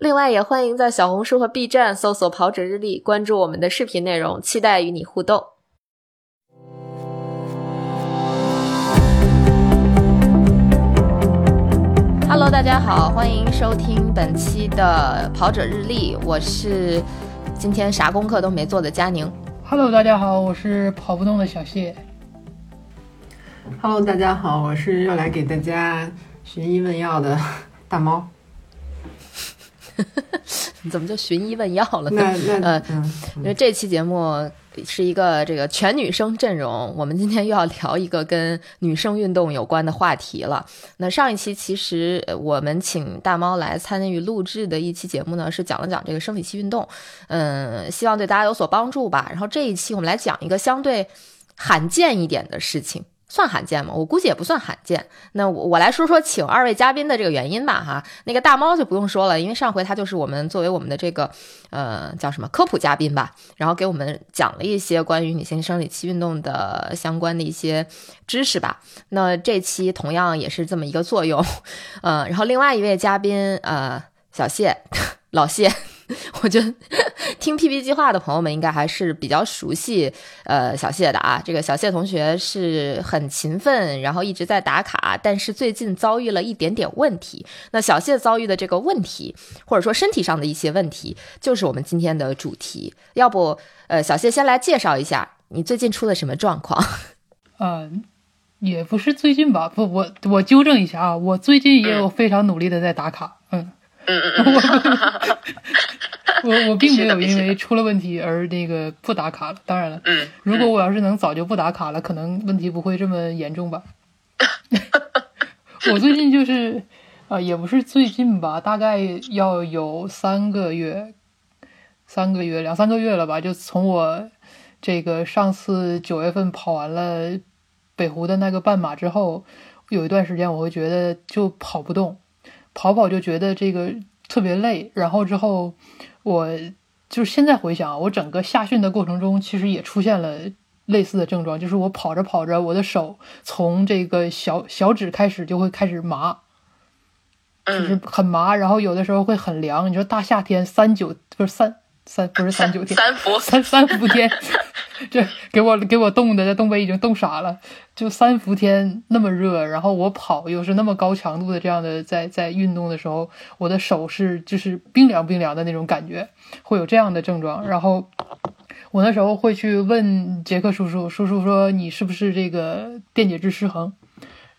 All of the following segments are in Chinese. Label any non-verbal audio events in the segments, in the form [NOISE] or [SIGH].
另外，也欢迎在小红书和 B 站搜索“跑者日历”，关注我们的视频内容，期待与你互动。Hello，大家好，欢迎收听本期的跑者日历，我是今天啥功课都没做的佳宁。Hello，大家好，我是跑不动的小谢。Hello，大家好，我是又来给大家寻医问药的大猫。你 [LAUGHS] 怎么就寻医问药了呢？呃，因为这期节目是一个这个全女生阵容，我们今天又要聊一个跟女生运动有关的话题了。那上一期其实我们请大猫来参与录制的一期节目呢，是讲了讲这个生理期运动，嗯，希望对大家有所帮助吧。然后这一期我们来讲一个相对罕见一点的事情。算罕见吗？我估计也不算罕见。那我我来说说请二位嘉宾的这个原因吧，哈。那个大猫就不用说了，因为上回他就是我们作为我们的这个呃叫什么科普嘉宾吧，然后给我们讲了一些关于女性生理期运动的相关的一些知识吧。那这期同样也是这么一个作用，呃，然后另外一位嘉宾呃小谢老谢。我觉得听 PP 计划的朋友们应该还是比较熟悉，呃，小谢的啊。这个小谢同学是很勤奋，然后一直在打卡，但是最近遭遇了一点点问题。那小谢遭遇的这个问题，或者说身体上的一些问题，就是我们今天的主题。要不，呃，小谢先来介绍一下你最近出了什么状况？[LAUGHS] 嗯，也不是最近吧？不，我我纠正一下啊，我最近也有非常努力的在打卡，嗯。嗯嗯嗯，[LAUGHS] [LAUGHS] 我我并没有因为出了问题而那个不打卡了。当然了，嗯，如果我要是能早就不打卡了，可能问题不会这么严重吧。[LAUGHS] 我最近就是啊，也不是最近吧，大概要有三个月，三个月两三个月了吧。就从我这个上次九月份跑完了北湖的那个半马之后，有一段时间我会觉得就跑不动。跑跑就觉得这个特别累，然后之后我就是现在回想，我整个夏训的过程中，其实也出现了类似的症状，就是我跑着跑着，我的手从这个小小指开始就会开始麻，就是很麻，然后有的时候会很凉。你说大夏天三九不是三三不是三九天三伏三三伏天。[LAUGHS] 这给我给我冻的，在东北已经冻傻了。就三伏天那么热，然后我跑又是那么高强度的这样的在在运动的时候，我的手是就是冰凉冰凉的那种感觉，会有这样的症状。然后我那时候会去问杰克叔叔，叔叔说你是不是这个电解质失衡，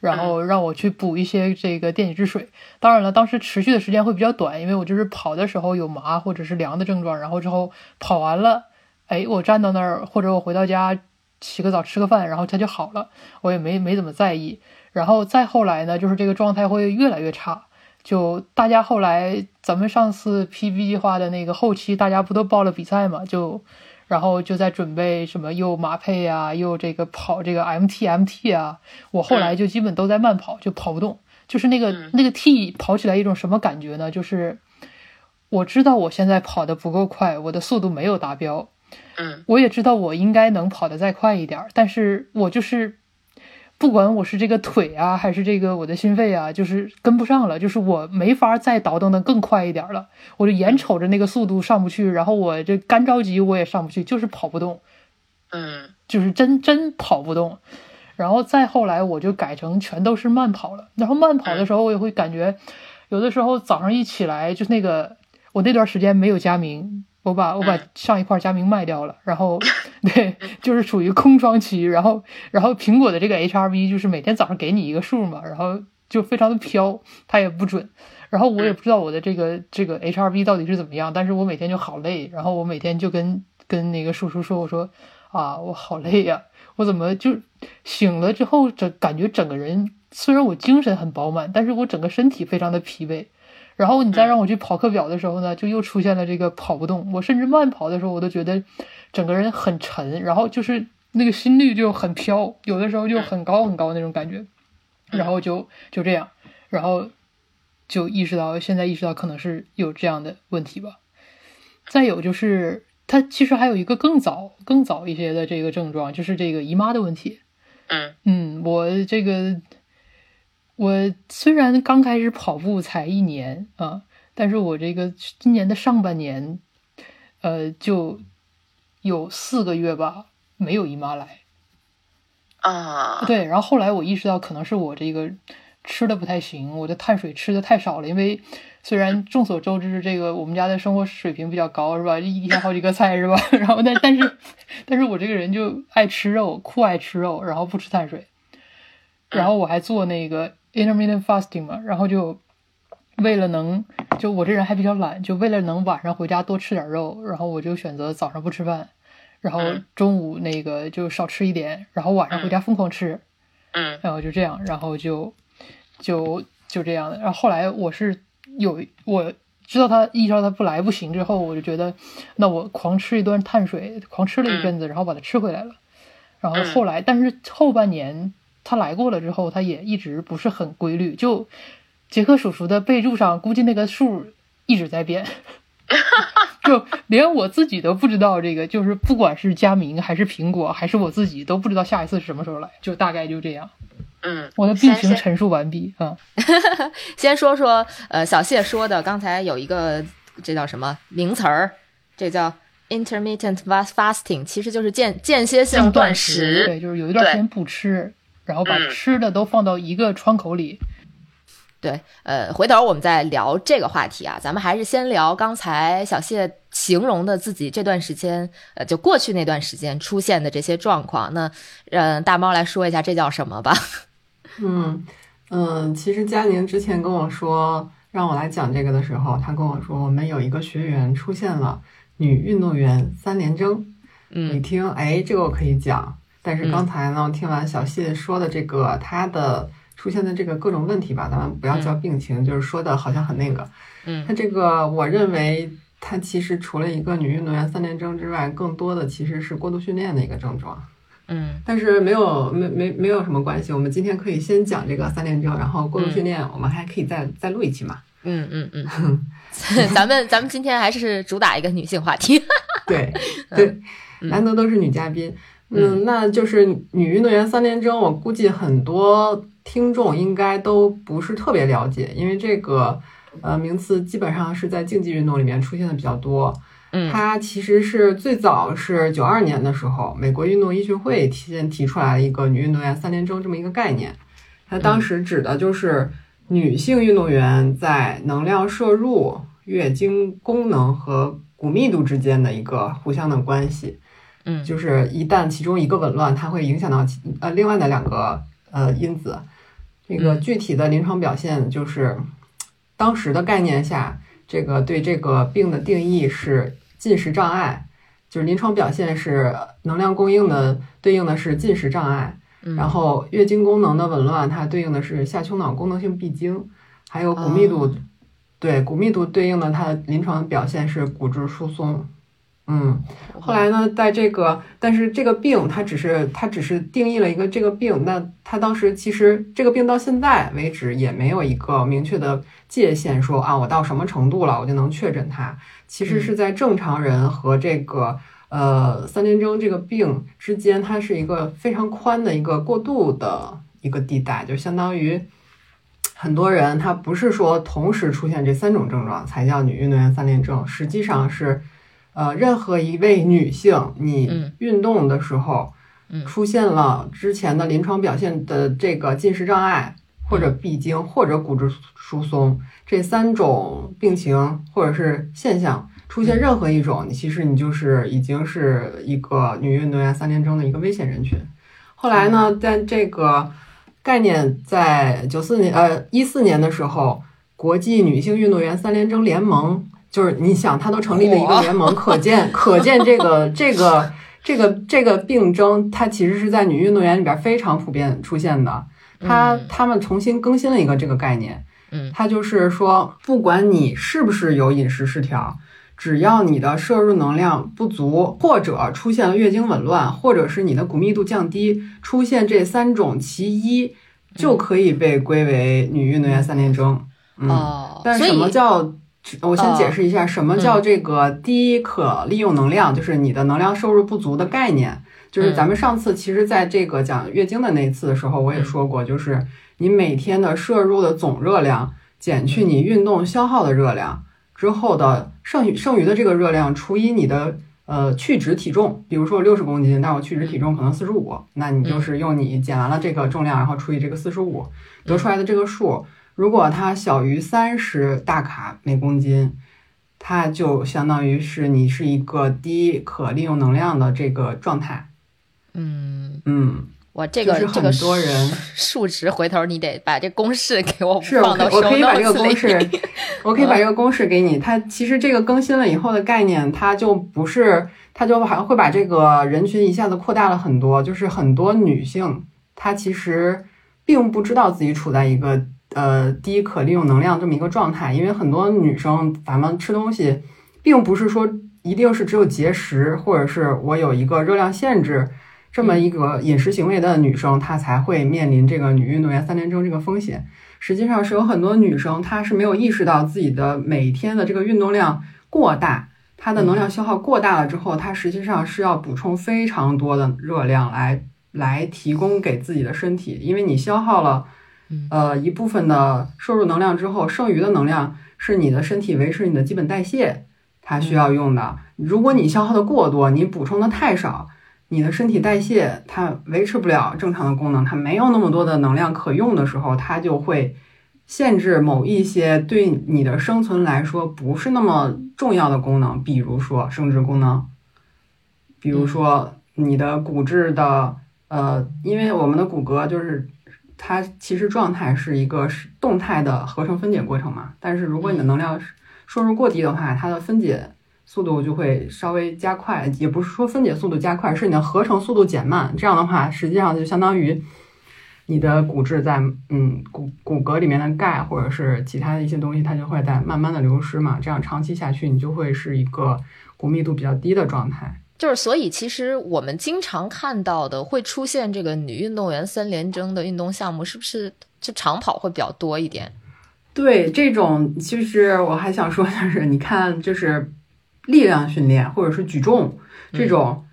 然后让我去补一些这个电解质水。当然了，当时持续的时间会比较短，因为我就是跑的时候有麻或者是凉的症状，然后之后跑完了。哎，我站到那儿，或者我回到家洗个澡、吃个饭，然后它就好了，我也没没怎么在意。然后再后来呢，就是这个状态会越来越差。就大家后来，咱们上次 PB 计划的那个后期，大家不都报了比赛嘛？就然后就在准备什么又马配啊，又这个跑这个 MT MT 啊。我后来就基本都在慢跑，就跑不动。就是那个那个 T 跑起来一种什么感觉呢？就是我知道我现在跑的不够快，我的速度没有达标。嗯，我也知道我应该能跑得再快一点，但是我就是不管我是这个腿啊，还是这个我的心肺啊，就是跟不上了，就是我没法再倒腾的更快一点了。我就眼瞅着那个速度上不去，然后我这干着急，我也上不去，就是跑不动。嗯，就是真真跑不动。然后再后来，我就改成全都是慢跑了。然后慢跑的时候，我也会感觉有的时候早上一起来，就是那个我那段时间没有佳明。我把我把上一块佳明卖掉了，然后 [LAUGHS] 对，就是处于空窗期。然后，然后苹果的这个 HRV 就是每天早上给你一个数嘛，然后就非常的飘，它也不准。然后我也不知道我的这个这个 HRV 到底是怎么样，但是我每天就好累。然后我每天就跟跟那个叔叔说，我说啊，我好累呀，我怎么就醒了之后整感觉整个人虽然我精神很饱满，但是我整个身体非常的疲惫。然后你再让我去跑课表的时候呢，就又出现了这个跑不动。我甚至慢跑的时候，我都觉得整个人很沉，然后就是那个心率就很飘，有的时候就很高很高那种感觉。然后就就这样，然后就意识到，现在意识到可能是有这样的问题吧。再有就是，它其实还有一个更早、更早一些的这个症状，就是这个姨妈的问题。嗯嗯，我这个我虽然刚开始跑步才一年啊，但是我这个今年的上半年，呃，就有四个月吧没有姨妈来。啊，对，然后后来我意识到，可能是我这个吃的不太行，我的碳水吃的太少了。因为虽然众所周知，这个我们家的生活水平比较高，是吧？一天好几个菜，是吧？[LAUGHS] 然后但但是，但是我这个人就爱吃肉，酷爱吃肉，然后不吃碳水。然后我还做那个 intermittent fasting 嘛，然后就为了能，就我这人还比较懒，就为了能晚上回家多吃点肉，然后我就选择早上不吃饭。然后中午那个就少吃一点，然后晚上回家疯狂吃，嗯，然后就这样，然后就就就这样的。然后后来我是有我知道他意识到他不来不行之后，我就觉得那我狂吃一段碳水，狂吃了一阵子，然后把它吃回来了。然后后来，但是后半年他来过了之后，他也一直不是很规律。就杰克叔叔的备注上，估计那个数一直在变。[LAUGHS] 就连我自己都不知道，这个就是不管是佳明还是苹果，还是我自己都不知道下一次是什么时候来，就大概就这样。嗯，我的病情陈述完毕啊。[LAUGHS] 先说说，呃，小谢说的，刚才有一个这叫什么名词儿？这叫 intermittent fasting，其实就是间间歇性断食。对，就是有一段时间不吃，然后把吃的都放到一个窗口里。对，呃，回头我们再聊这个话题啊。咱们还是先聊刚才小谢形容的自己这段时间，呃，就过去那段时间出现的这些状况。那，让大猫来说一下这叫什么吧。[LAUGHS] 嗯嗯，其实佳宁之前跟我说让我来讲这个的时候，他跟我说我们有一个学员出现了女运动员三连征。嗯，你听，哎，这个我可以讲。但是刚才呢，听完小谢说的这个，他的。出现的这个各种问题吧，咱们不要叫病情，就是说的好像很那个。嗯，他这个我认为他其实除了一个女运动员三连征之外，更多的其实是过度训练的一个症状。嗯，但是没有没没没有什么关系，我们今天可以先讲这个三连征，然后过度训练我们还可以再再录一期嘛。嗯嗯嗯，[LAUGHS] 咱们咱们今天还是主打一个女性话题。对 [LAUGHS] 对，难得都是女嘉宾。嗯，那就是女运动员三连征，我估计很多。听众应该都不是特别了解，因为这个呃名词基本上是在竞技运动里面出现的比较多。嗯，它其实是最早是九二年的时候，美国运动医学会提前提出来了一个女运动员三连征这么一个概念。它当时指的就是女性运动员在能量摄入、月经功能和骨密度之间的一个互相的关系。嗯，就是一旦其中一个紊乱，它会影响到呃另外的两个呃因子。这个具体的临床表现就是，当时的概念下，这个对这个病的定义是进食障碍，就是临床表现是能量供应的对应的是进食障碍，然后月经功能的紊乱，它对应的是下丘脑功能性闭经，还有骨密度，对骨密度对应的它的临床表现是骨质疏松。嗯，后来呢，在这个，但是这个病它只是它只是定义了一个这个病，那它当时其实这个病到现在为止也没有一个明确的界限，说啊，我到什么程度了，我就能确诊它。其实是在正常人和这个呃三联征这个病之间，它是一个非常宽的一个过渡的一个地带，就相当于很多人他不是说同时出现这三种症状才叫女运动员三联症，实际上是。呃，任何一位女性，你运动的时候，出现了之前的临床表现的这个进食障碍，或者闭经，或者骨质疏松这三种病情或者是现象出现任何一种，你其实你就是已经是一个女运动员三连征的一个危险人群。后来呢，在这个概念在九四年呃一四年的时候，国际女性运动员三连征联盟。就是你想，他都成立了一个联盟，可见 [LAUGHS] 可见这个这个这个这个病症，它其实是在女运动员里边非常普遍出现的。他他们重新更新了一个这个概念，嗯它就是说，不管你是不是有饮食失调，只要你的摄入能量不足，或者出现了月经紊乱，或者是你的骨密度降低，出现这三种其一，就可以被归为女运动员三联征。嗯，哦，但什么叫？我先解释一下，什么叫这个低可利用能量，就是你的能量摄入不足的概念。就是咱们上次其实在这个讲月经的那一次的时候，我也说过，就是你每天的摄入的总热量减去你运动消耗的热量之后的剩余剩余的这个热量除以你的呃去脂体重，比如说我六十公斤，但我去脂体重可能四十五，那你就是用你减完了这个重量，然后除以这个四十五得出来的这个数。如果它小于三十大卡每公斤，它就相当于是你是一个低可利用能量的这个状态。嗯，嗯，我这个就是这个很多人数值，回头你得把这公式给我是我放到可我可以把这个公式，[LAUGHS] 我可以把这个公式给你。它其实这个更新了以后的概念，它就不是，它就还会把这个人群一下子扩大了很多。就是很多女性，她其实并不知道自己处在一个呃低可利用能量这么一个状态，因为很多女生咱们吃东西，并不是说一定是只有节食，或者是我有一个热量限制。这么一个饮食行为的女生，她才会面临这个女运动员三连征这个风险。实际上是有很多女生，她是没有意识到自己的每天的这个运动量过大，她的能量消耗过大了之后，她实际上是要补充非常多的热量来来提供给自己的身体，因为你消耗了呃一部分的摄入能量之后，剩余的能量是你的身体维持你的基本代谢它需要用的。如果你消耗的过多，你补充的太少。你的身体代谢它维持不了正常的功能，它没有那么多的能量可用的时候，它就会限制某一些对你的生存来说不是那么重要的功能，比如说生殖功能，比如说你的骨质的呃，因为我们的骨骼就是它其实状态是一个是动态的合成分解过程嘛，但是如果你的能量摄入过低的话，它的分解。速度就会稍微加快，也不是说分解速度加快，是你的合成速度减慢。这样的话，实际上就相当于你的骨质在嗯骨骨骼里面的钙或者是其他的一些东西，它就会在慢慢的流失嘛。这样长期下去，你就会是一个骨密度比较低的状态。就是，所以其实我们经常看到的会出现这个女运动员三连征的运动项目，是不是就长跑会比较多一点？对，这种其实我还想说，就是你看，就是。力量训练或者是举重这种，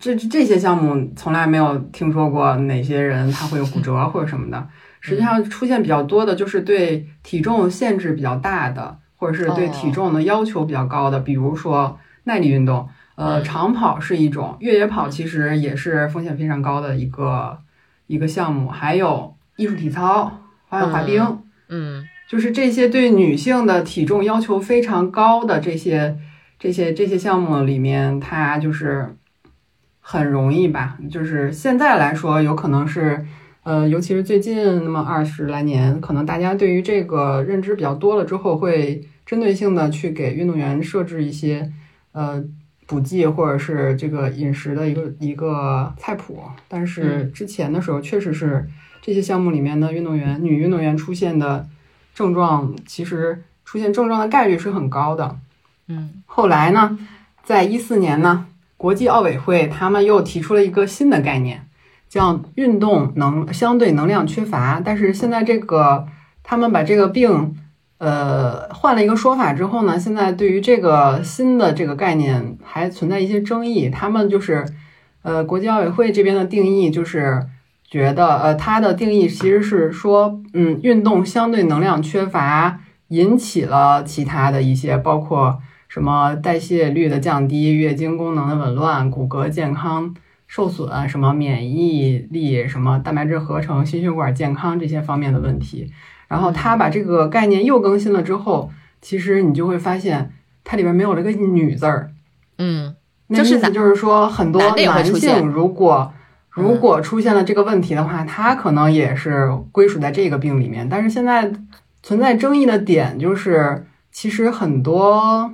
这这些项目从来没有听说过哪些人他会有骨折或者什么的。实际上出现比较多的就是对体重限制比较大的，或者是对体重的要求比较高的，比如说耐力运动，呃，长跑是一种，越野跑其实也是风险非常高的一个一个项目，还有艺术体操、花样滑冰，嗯。就是这些对女性的体重要求非常高的这些、这些、这些项目里面，它就是很容易吧？就是现在来说，有可能是，呃，尤其是最近那么二十来年，可能大家对于这个认知比较多了之后，会针对性的去给运动员设置一些，呃，补剂或者是这个饮食的一个一个菜谱。但是之前的时候，确实是这些项目里面的运动员，女运动员出现的。症状其实出现症状的概率是很高的，嗯，后来呢，在一四年呢，国际奥委会他们又提出了一个新的概念，叫运动能相对能量缺乏。但是现在这个他们把这个病，呃，换了一个说法之后呢，现在对于这个新的这个概念还存在一些争议。他们就是，呃，国际奥委会这边的定义就是。觉得，呃，它的定义其实是说，嗯，运动相对能量缺乏引起了其他的一些，包括什么代谢率的降低、月经功能的紊乱、骨骼健康受损、什么免疫力、什么蛋白质合成、心血管健康这些方面的问题。然后他把这个概念又更新了之后，其实你就会发现它里边没有了个“女”字儿。嗯，那意思就是说，很多男性如果。如果出现了这个问题的话，他可能也是归属在这个病里面。但是现在存在争议的点就是，其实很多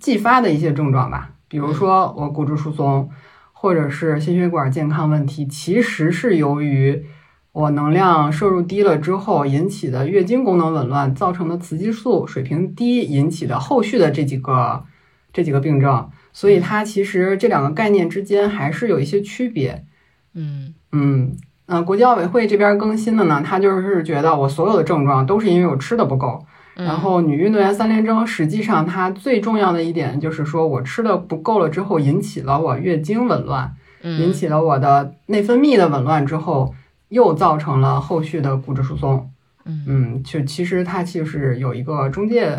继发的一些症状吧，比如说我骨质疏松，或者是心血管健康问题，其实是由于我能量摄入低了之后引起的月经功能紊乱造成的雌激素水平低引起的后续的这几个这几个病症，所以它其实这两个概念之间还是有一些区别。嗯。嗯，呃，国际奥委会这边更新的呢，它就是觉得我所有的症状都是因为我吃的不够。嗯，然后女运动员三连征，实际上它最重要的一点就是说我吃的不够了之后，引起了我月经紊乱，嗯。引起了我的内分泌的紊乱之后，又造成了后续的骨质疏松。嗯嗯，就其实它就是有一个中介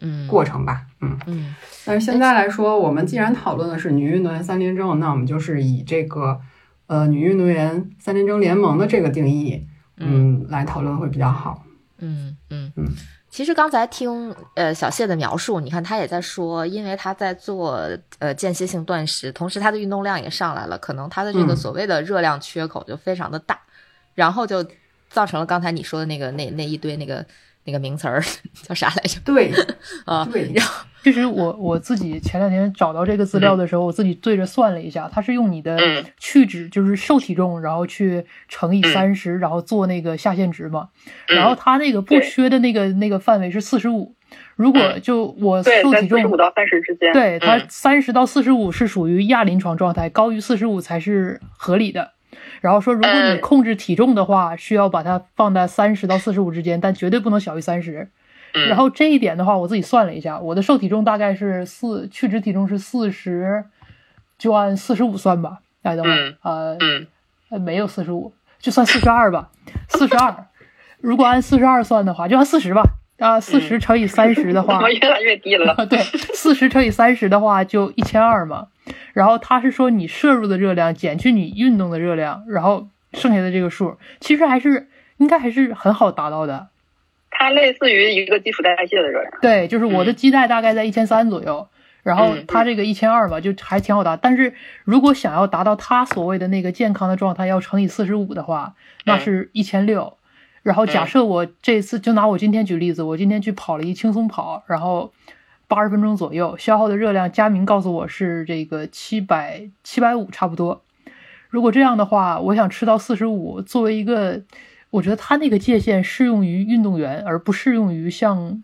嗯过程吧。嗯，嗯但是现在来说，我们既然讨论的是女运动员三联征，那我们就是以这个呃女运动员三联征联盟的这个定义，嗯，来讨论会比较好。嗯嗯嗯。其实刚才听呃小谢的描述，你看他也在说，因为他在做呃间歇性断食，同时他的运动量也上来了，可能他的这个嗯所谓的热量缺口就非常的大，然后就造成了刚才你说的那个那那一堆那个那个名词儿叫啥来着？对，[LAUGHS] 啊，对，其实我我自己前两天找到这个资料的时候，我自己对着算了一下，它是用你的嗯去脂，就是瘦体重，然后去乘以嗯三十，然后做那个下限值嘛。嗯然后它那个不缺的那个那个范围是四十五，如果嗯就我瘦体重，四十五到三十之间。对它嗯三十到四十五是属于亚临床状态，高于四十五才是合理的。然后说，如果你嗯控制体重的话，需要把它放在三十到四十五之间，但绝对不能小于三十。嗯，然后这一点的话，我自己算了一下，我的瘦体重大概是四，去脂体重是四十，就按四十五算吧。哎，等会儿，呃，嗯呃没有四十五，就算四十二吧，四十二。[LAUGHS] 如果按四十二算的话，就按四十吧。啊，四十乘以三十的话，[LAUGHS] 我越来越低了。[LAUGHS] 对，四十乘以三十的话就一千二嘛。然后他是说你摄入的热量减去你运动的热量，然后剩下的这个数，其实还是应该还是很好达到的。它类似于一个基础代谢的热量。对，就是我的基带大概在一千三左右，然后嗯他这个一千二吧，就还挺好达。但是如果想要达到他所谓的那个健康的状态，要乘以四十五的话，那是一千六。然后假设我这次就拿我今天举例子，我今天去跑了一轻松跑，然后八十分钟左右，消耗的热量，佳明告诉我是这个七百七百五差不多。如果这样的话，我想吃到四十五，作为一个，我觉得他那个界限适用于运动员，而不适用于像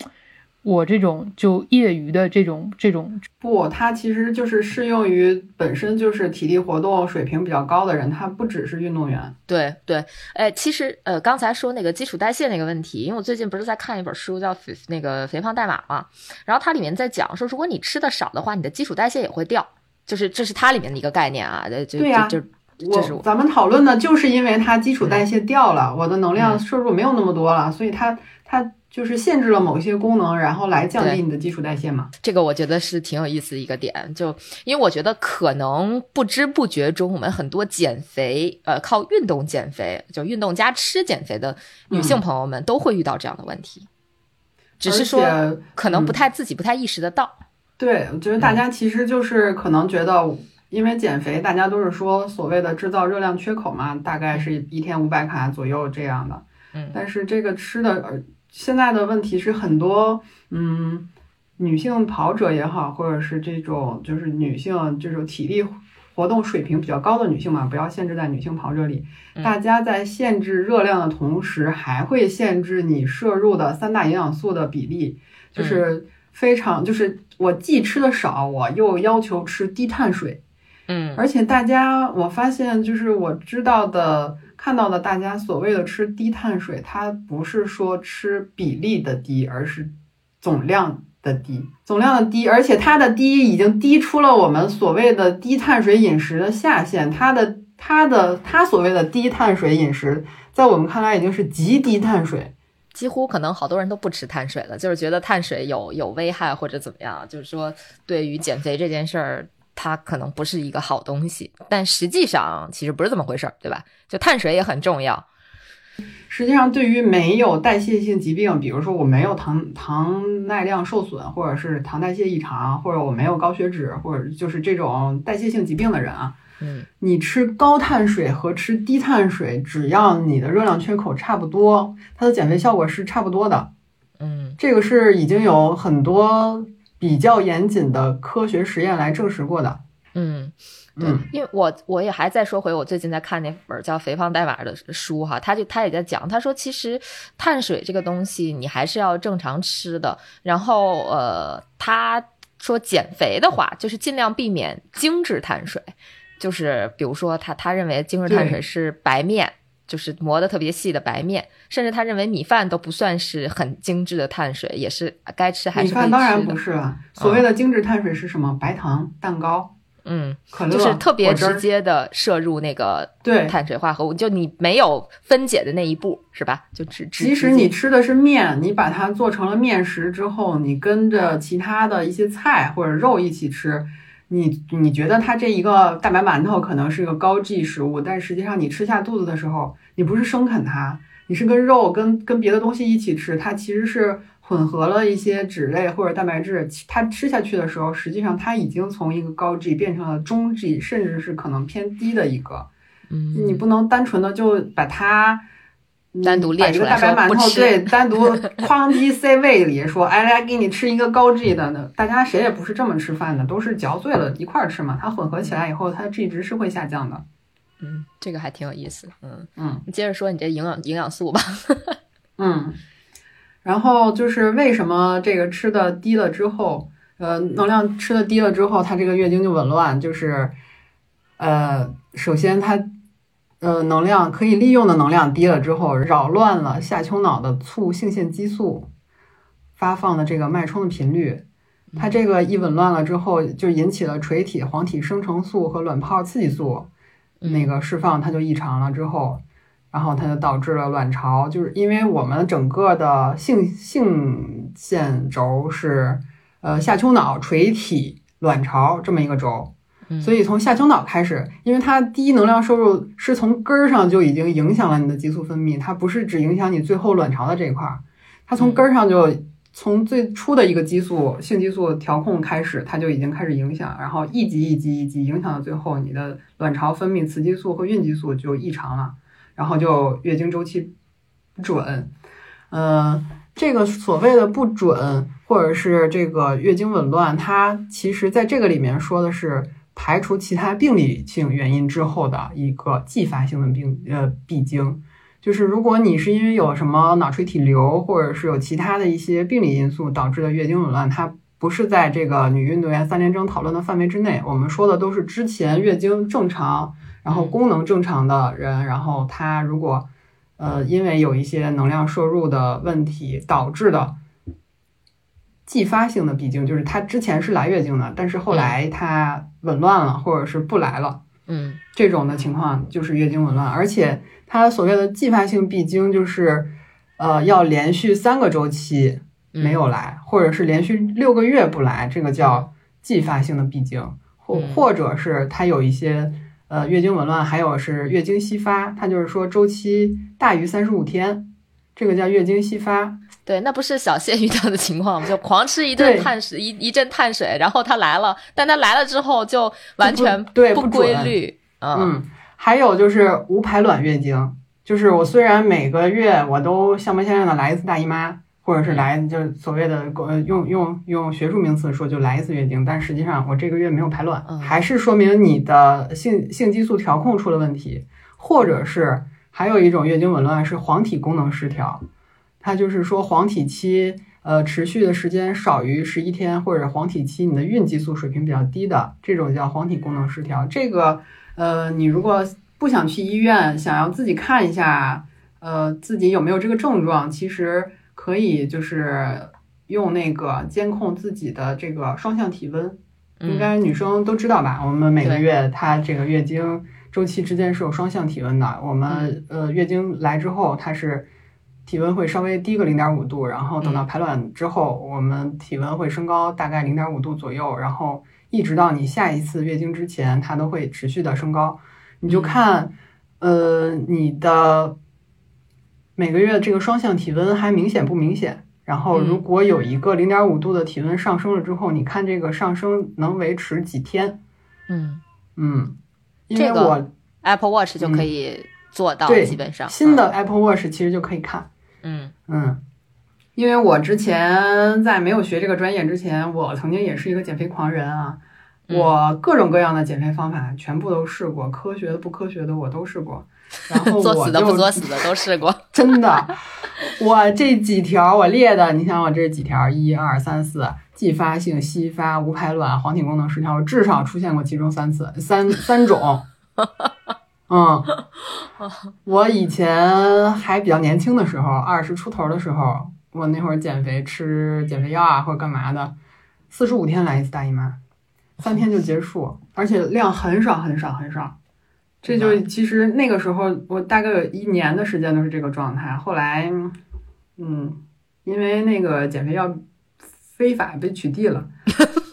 我这种就业余的这种这种。不，它其实就是适用于本身就是体力活动水平比较高的人，他不只是运动员。对对，哎，其实呃，刚才说那个基础代谢那个问题，因为我最近不是在看一本书叫《肥那个肥胖代码》嘛，然后它里面在讲说，如果你吃的少的话，你的基础代谢也会掉，就是这是它里面的一个概念啊，对呀就就是我我咱们讨论的就是因为它基础代谢掉了，我的能量摄入没有那么多了，所以它它就是限制了某些功能，然后来降低你的基础代谢嘛。这个我觉得是挺有意思的一个点，就因为我觉得可能不知不觉中，我们很多减肥，呃，靠运动减肥，就运动加吃减肥的女性朋友们都会遇到这样的问题，只是说可能不嗯太自己不太意识得到。对，我觉得大家其实就是可能觉得，因为减肥，大家都是说所谓的制造热量缺口嘛，大概是一天五百卡左右这样的。嗯但是这个吃的，呃，现在的问题是很多，嗯，女性跑者也好，或者是这种就是女性这种体力活动水平比较高的女性嘛，不要限制在女性跑者里。嗯大家在限制热量的同时，还会限制你摄入的三大营养素的比例，就是非常就是我既吃的少，我又要求吃低碳水。嗯而且大家，我发现就是我知道的、看到的，大家所谓的吃低碳水，它不是说吃比例的低，而是总量的低，总量的低，而且它的低已经低出了我们所谓的低碳水饮食的下限，它的它的它所谓的低碳水饮食，在我们看来已经是极低碳水。几乎可能好多人都不吃碳水了，就是觉得碳水有有危害或者怎么样，就是说对于减肥这件事儿，它可能不是一个好东西。但实际上其实不是这么回事儿，对吧？就碳水也很重要。实际上，对于没有代谢性疾病，比如说我没有糖糖耐量受损，或者是糖代谢异常，或者我没有高血脂，或者就是这种代谢性疾病的人啊，嗯你吃高碳水和吃低碳水，只要你的热量缺口差不多，它的减肥效果是差不多的。嗯这个是已经有很多比较严谨的科学实验来证实过的。嗯，对嗯，因为我我也还再说回我最近在看那本叫《肥胖代码》的书哈，他就他也在讲，他说其实碳水这个东西你还是要正常吃的，然后呃，他说减肥的话就是尽量避免精致碳水，就是比如说他他认为精致碳水是白面。就是磨得特别细的白面，甚至他认为米饭都不算是很精致的碳水，也是该吃还是米。饭当然不是了。所谓的精致碳水是什么？白糖、蛋糕、嗯，可能，就是特别直。接的摄入那个对，碳水化合物，就你没有分解的那一步，是吧？就只只即使你吃的是面，你把它做成了面食之后，你跟着其他的一些菜或者肉一起吃，你你觉得它这一个大白馒头可能是一个高 G 食物，但实际上你吃下肚子的时候，你不是生啃它，你是跟肉跟跟别的东西一起吃，它其实是混合了一些脂类或者蛋白质，它吃下去的时候，实际上它已经从一个高 G 变成了中 G，甚至是可能偏低的一个。嗯，你不能单纯的就把它嗯单独列出来个大白馒头说不吃对单独哐叽塞胃里说，哎，来给你吃一个高 G 的呢。大家谁也不是这么吃饭的，都是嚼碎了一块儿吃嘛。它混合起来以后，它的 G 值是会下降的。嗯，这个还挺有意思。嗯嗯你接着说你这营养营养素吧。[LAUGHS] 嗯，然后就是为什么这个吃的低了之后，呃，能量吃的低了之后，它这个月经就紊乱，就是呃，首先它呃能量可以利用的能量低了之后，扰乱了下丘脑的促性腺激素发放的这个脉冲的频率。它这个一紊乱了之后，就引起了垂体黄体生成素和卵泡刺激素那个释放，它就异常了之后，然后它就导致了卵巢，就是因为我们整个的性性腺轴是呃下丘脑、垂体、卵巢这么一个轴，嗯所以从下丘脑开始，因为它低能量摄入是从根儿上就已经影响了你的激素分泌，它不是只影响你最后卵巢的这一块儿，它从根儿上就。从最初的一个激素性激素调控开始，它就已经开始影响，然后一级一级一级影响到最后，你的卵巢分泌雌激素和孕激素就异常了，然后就月经周期不准。呃、这个所谓的不准，或者是这个月经紊乱，它其实在这个里面说的是排除其他病理性原因之后的一个继发性的病呃闭经。就是如果你是因为有什么脑垂体瘤，或者是有其他的一些病理因素导致的月经紊乱，它不是在这个女运动员三连征讨论的范围之内。我们说的都是之前月经正常，然后功能正常的人，然后她如果呃因为有一些能量摄入的问题导致的继发性的闭经，就是她之前是来月经的，但是后来她紊乱了，或者是不来了。嗯这种的情况就是月经紊乱，而且它所谓的继发性闭经就是，呃，要连续三个周期嗯没有来，或者是连续六个月不来，这个叫继发性的闭经，或嗯或者是它有一些呃月经紊乱，还有是月经稀发，它就是说周期大于三十五天，这个叫月经稀发。对，那不是小谢遇到的情况吗？就狂吃一顿碳水，一一阵碳水，然后他来了，但他来了之后就完全不对不规律。嗯嗯，还有就是无排卵月经，就是我虽然每个月我都像模像样的来一次大姨妈，或者是来就是所谓的呃用用用学术名词说就来一次月经，但实际上我这个月没有排卵，嗯还是说明你的性性激素调控出了问题，或者是还有一种月经紊乱是黄体功能失调，它就是说黄体期。呃，持续的时间少于十一天，或者黄体期你的孕激素水平比较低的，这种叫黄体功能失调。这个呃，你如果不想去医院，想要自己看一下，呃，自己有没有这个症状，其实可以就是用那个监控自己的这个双向体温，应嗯该女生都知道吧？我们每个月她这个月经周期之间是有双向体温的。我们呃月经来之后，它是体温会稍微低个零点五度，然后等到排卵之后，我们体温会升高大概零点五度左右，然后一直到你下一次月经之前，它都会持续的升高。你就看，呃，你的每个月这个双向体温还明显不明显？然后如果有一个零点五度的体温上升了之后，你看这个上升能维持几天？嗯嗯，因为这个我，Apple Watch 就可以做到，对基本上新的 Apple Watch 其实就可以看。嗯嗯，因为我之前在没有学这个专业之前，我曾经也是一个减肥狂人啊。嗯我各种各样的减肥方法全部都试过，科学的不科学的我都试过。然后 [LAUGHS] 作死的不作死的都试过。[LAUGHS] 真的，我这几条我列的，你想我这几条，一二三四，继发性、稀发、无排卵、黄体功能失调，我至少出现过其中三次，三三种。[LAUGHS] 嗯，我以前还比较年轻的时候，二十出头的时候，我那会儿减肥吃减肥药啊或者干嘛的，四十五天来一次大姨妈，三天就结束，而且量很少很少很少。这就其实那个时候，我大概有一年的时间都是这个状态。后来，嗯，因为那个减肥药非法被取缔了，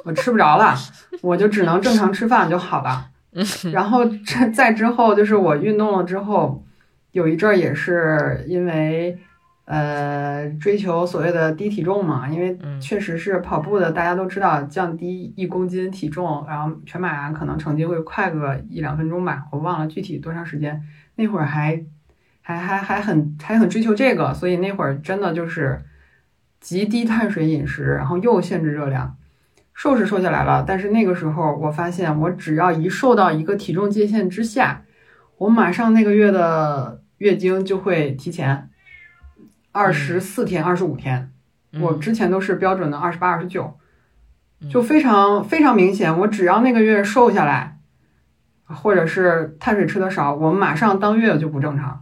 我吃不着了，我就只能正常吃饭就好了。[LAUGHS] 然后这再之后，就是我运动了之后，有一阵儿也是因为呃追求所谓的低体重嘛，因为嗯确实是跑步的，大家都知道降低一公斤体重，然后全马可能成绩会快个一两分钟吧，我忘了具体多长时间。那会儿还还还还很还很追求这个，所以那会儿真的就是极低碳水饮食，然后又限制热量。瘦是瘦下来了，但是那个时候我发现，我只要一瘦到一个体重界限之下，我马上那个月的月经就会提前二十四天、二十五天。我之前都是标准的二十八、二十九，就非常非常明显。我只要那个月瘦下来，或者是碳水吃的少，我马上当月就不正常。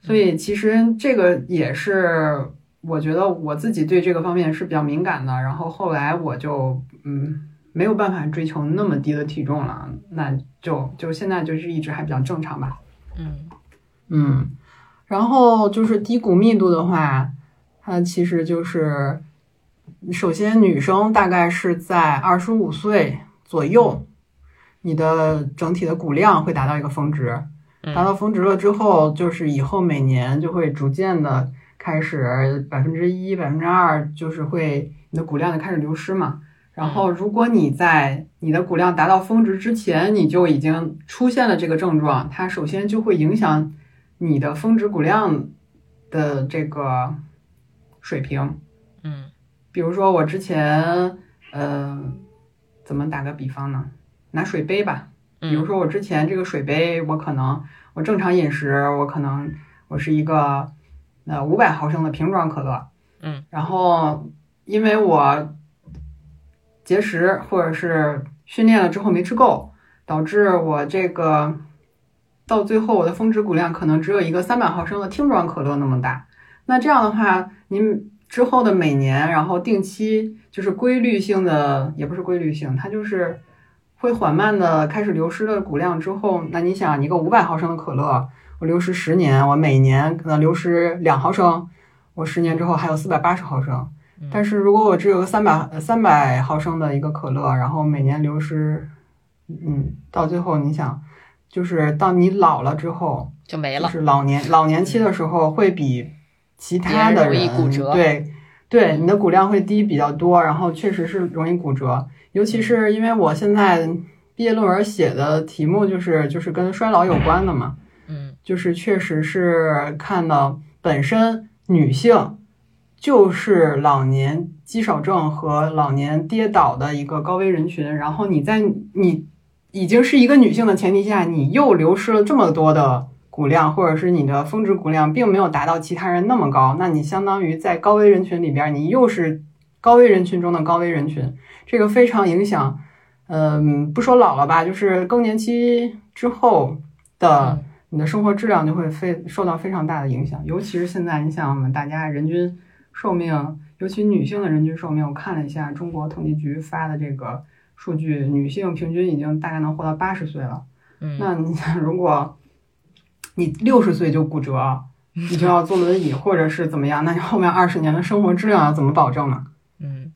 所以其实这个也是我觉得我自己对这个方面是比较敏感的。然后后来我就嗯没有办法追求那么低的体重了，那就就现在就是一直还比较正常吧。嗯嗯，然后就是低骨密度的话，它其实就是，首先女生大概是在二十五岁左右，你的整体的骨量会达到一个峰值，嗯达到峰值了之后，就是以后每年就会逐渐的开始百分之一、百分之二，就是会你的骨量就开始流失嘛。然后，如果你在你的骨量达到峰值之前，你就已经出现了这个症状，它首先就会影响你的峰值骨量的这个水平。嗯比如说我之前，呃，怎么打个比方呢？拿水杯吧，比如嗯说我之前这个水杯，我可能我正常饮食，我可能我是一个呃五百毫升的瓶装可乐，嗯，然后因为我节食或者是训练了之后没吃够，导致我这个到最后我的峰值骨量可能只有一个三百毫升的听装可乐那么大。那这样的话，您之后的每年，然后定期就是规律性的，也不是规律性，它就是会缓慢的开始流失的骨量之后，那你想一个五百毫升的可乐，我流失十年，我每年可能流失两毫升，我十年之后还有四百八十毫升。但是如果我只有个三百三百毫升的一个可乐，然后每年流失，嗯，到最后你想，就是当你老了之后，就就没了。是老年老年期的时候会比其他的容易骨折对对，你的骨量会低比较多，然后确实是容易骨折，尤其是因为我现在毕业论文写的题目就是就是跟衰老有关的嘛，嗯。就是确实是看到本身女性就是老年肌少症和老年跌倒的一个高危人群，然后你在你已经是一个女性的前提下，你又流失了这么多的骨量，或者是你的峰值骨量并没有达到其他人那么高，那你相当于在高危人群里边，你又是高危人群中的高危人群，这个非常影响。嗯，不说老了吧，就是更年期之后的嗯你的生活质量就会非受到非常大的影响，尤其是现在，你想我们大家人均寿命，尤其女性的人均寿命，我看了一下中国统计局发的这个数据，女性平均已经大概能活到八十岁了。嗯那你想，如果你六十岁就骨折，你就要坐轮椅或者是怎么样，那你后面二十年的生活质量要怎么保证呢？嗯